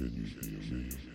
Can you hear me?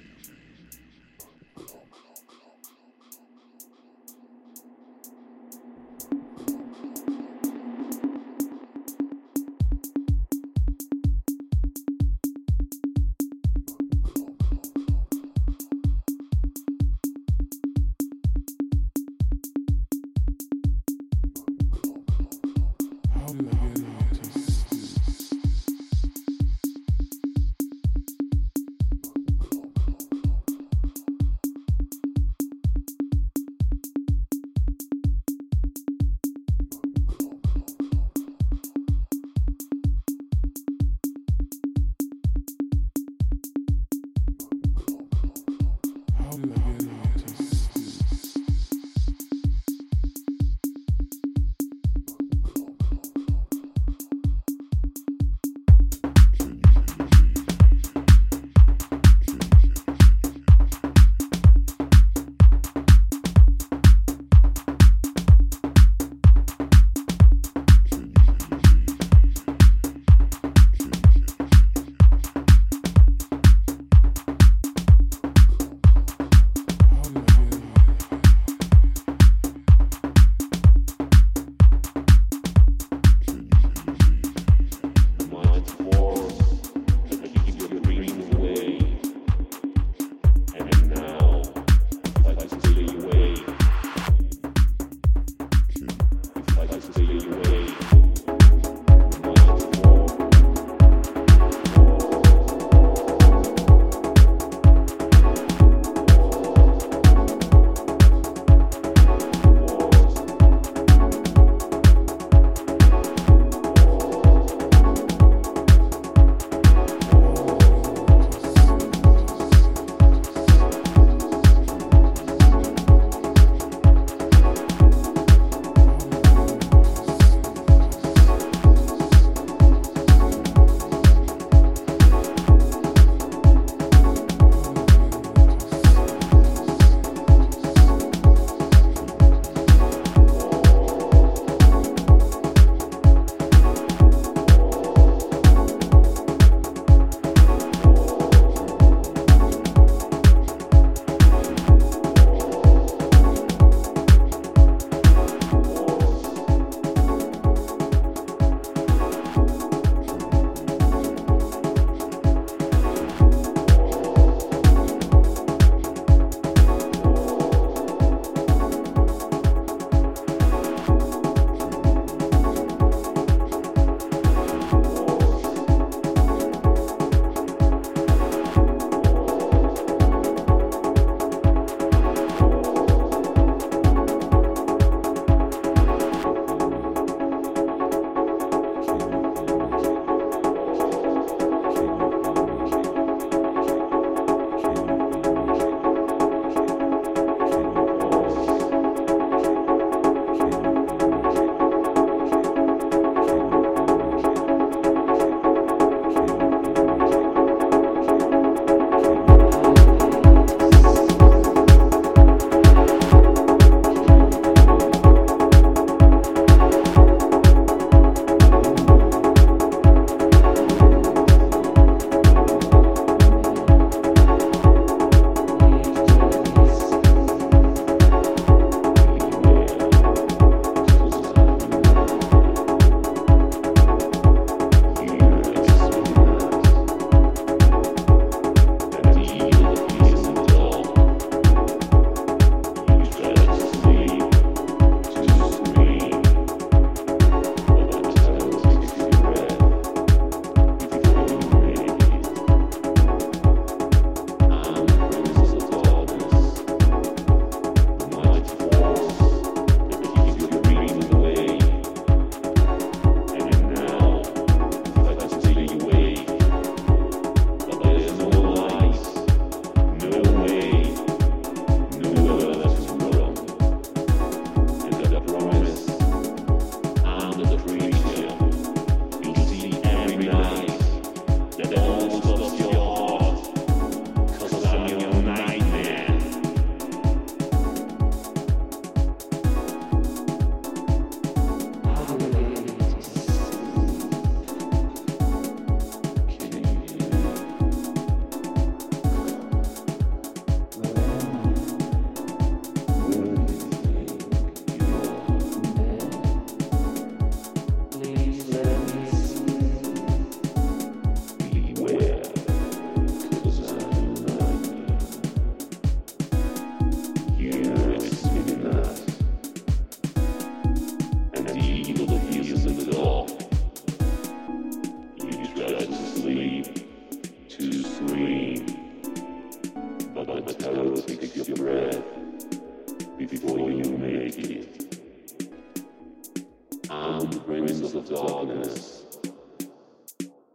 I'm the prince of darkness.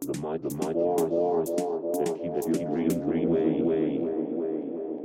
The might, the might, war, war, that keeps you dream, dream, way, way.